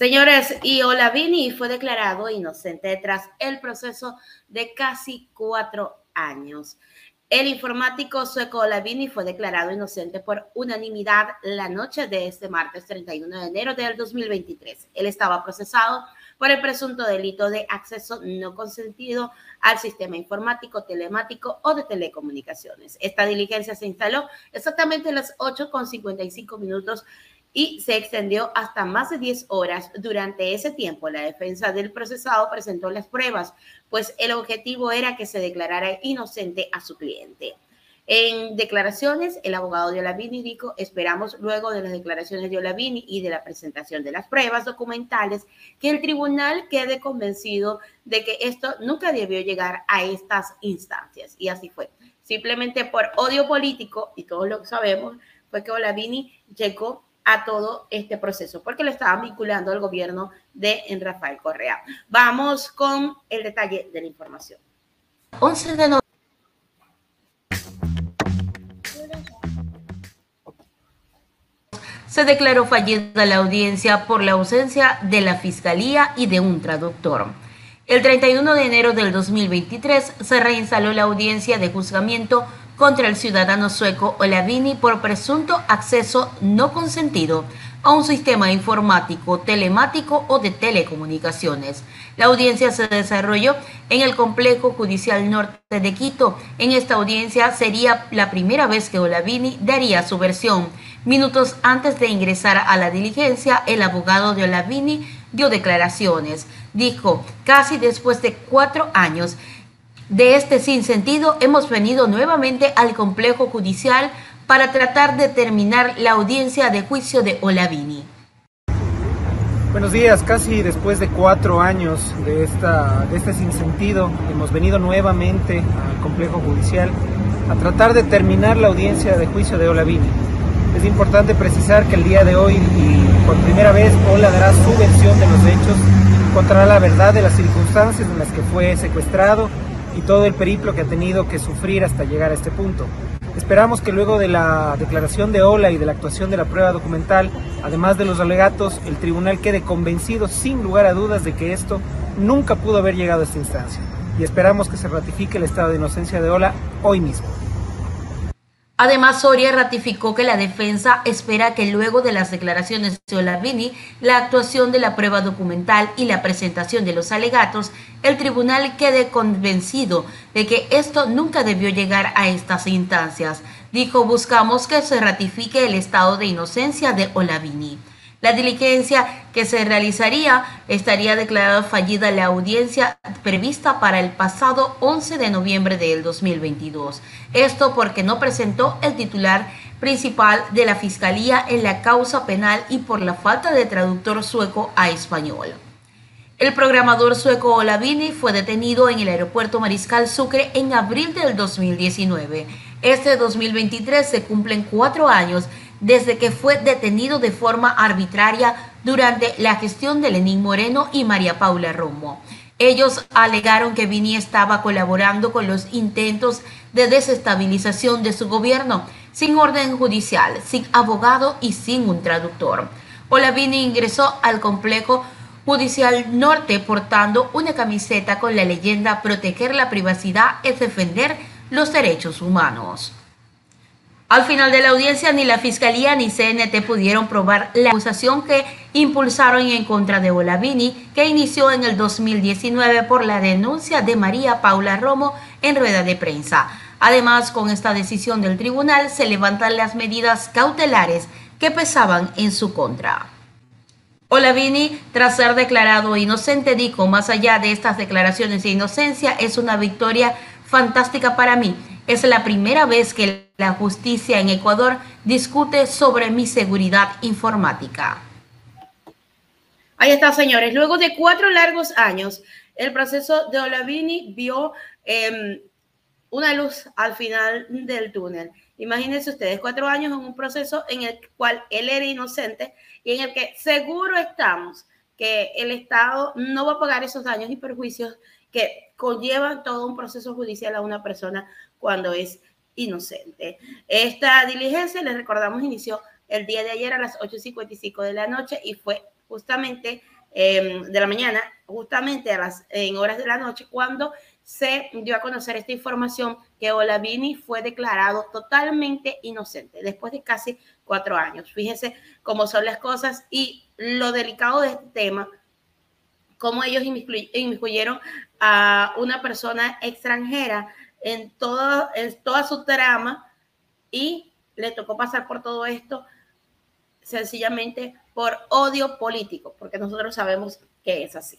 Señores, y Olavini fue declarado inocente tras el proceso de casi cuatro años. El informático sueco Olavini fue declarado inocente por unanimidad la noche de este martes 31 de enero del 2023. Él estaba procesado por el presunto delito de acceso no consentido al sistema informático, telemático o de telecomunicaciones. Esta diligencia se instaló exactamente a las 8.55 minutos y se extendió hasta más de 10 horas. Durante ese tiempo, la defensa del procesado presentó las pruebas, pues el objetivo era que se declarara inocente a su cliente. En declaraciones, el abogado de Olavini dijo, esperamos luego de las declaraciones de Olavini y de la presentación de las pruebas documentales que el tribunal quede convencido de que esto nunca debió llegar a estas instancias. Y así fue. Simplemente por odio político, y todos lo sabemos, fue que Olavini llegó a todo este proceso, porque lo estaban vinculando al gobierno de Rafael Correa. Vamos con el detalle de la información. 11 de se declaró fallida la audiencia por la ausencia de la Fiscalía y de un traductor. El 31 de enero del 2023 se reinstaló la audiencia de juzgamiento contra el ciudadano sueco Olavini por presunto acceso no consentido a un sistema informático, telemático o de telecomunicaciones. La audiencia se desarrolló en el complejo judicial norte de Quito. En esta audiencia sería la primera vez que Olavini daría su versión. Minutos antes de ingresar a la diligencia, el abogado de Olavini dio declaraciones. Dijo, casi después de cuatro años, de este sinsentido, hemos venido nuevamente al complejo judicial para tratar de terminar la audiencia de juicio de Olavini. Buenos días, casi después de cuatro años de, esta, de este sinsentido, hemos venido nuevamente al complejo judicial a tratar de terminar la audiencia de juicio de Olavini. Es importante precisar que el día de hoy, y por primera vez, Ola dará su versión de los hechos, contará la verdad de las circunstancias en las que fue secuestrado y todo el periplo que ha tenido que sufrir hasta llegar a este punto. Esperamos que luego de la declaración de Ola y de la actuación de la prueba documental, además de los alegatos, el tribunal quede convencido sin lugar a dudas de que esto nunca pudo haber llegado a esta instancia. Y esperamos que se ratifique el estado de inocencia de Ola hoy mismo. Además, Soria ratificó que la defensa espera que luego de las declaraciones de Olavini, la actuación de la prueba documental y la presentación de los alegatos, el tribunal quede convencido de que esto nunca debió llegar a estas instancias. Dijo, buscamos que se ratifique el estado de inocencia de Olavini. La diligencia que se realizaría estaría declarada fallida la audiencia prevista para el pasado 11 de noviembre del 2022. Esto porque no presentó el titular principal de la Fiscalía en la causa penal y por la falta de traductor sueco a español. El programador sueco Olavini fue detenido en el aeropuerto Mariscal Sucre en abril del 2019. Este 2023 se cumplen cuatro años desde que fue detenido de forma arbitraria durante la gestión de Lenín Moreno y María Paula Romo. Ellos alegaron que Vini estaba colaborando con los intentos de desestabilización de su gobierno, sin orden judicial, sin abogado y sin un traductor. Olavini ingresó al complejo judicial norte portando una camiseta con la leyenda Proteger la privacidad es defender los derechos humanos. Al final de la audiencia, ni la Fiscalía ni CNT pudieron probar la acusación que impulsaron en contra de Olavini, que inició en el 2019 por la denuncia de María Paula Romo en rueda de prensa. Además, con esta decisión del tribunal se levantan las medidas cautelares que pesaban en su contra. Olavini, tras ser declarado inocente, dijo, más allá de estas declaraciones de inocencia, es una victoria fantástica para mí es la primera vez que la justicia en Ecuador discute sobre mi seguridad informática. Ahí está, señores. Luego de cuatro largos años, el proceso de Olavini vio em, una luz al final del túnel. Imagínense ustedes, cuatro años en un proceso en el cual él era inocente y en el que seguro estamos que el Estado no va a pagar esos daños y perjuicios que conllevan todo un proceso judicial a una persona cuando es inocente. Esta diligencia, les recordamos, inició el día de ayer a las 8.55 de la noche y fue justamente em, de la mañana, justamente a las, en horas de la noche, cuando se dio a conocer esta información que Olavini fue declarado totalmente inocente después de casi cuatro años. Fíjense cómo son las cosas y lo delicado de este tema, cómo ellos inmiscuyeron a una persona extranjera en, todo, en toda su trama y le tocó pasar por todo esto sencillamente por odio político, porque nosotros sabemos que es así.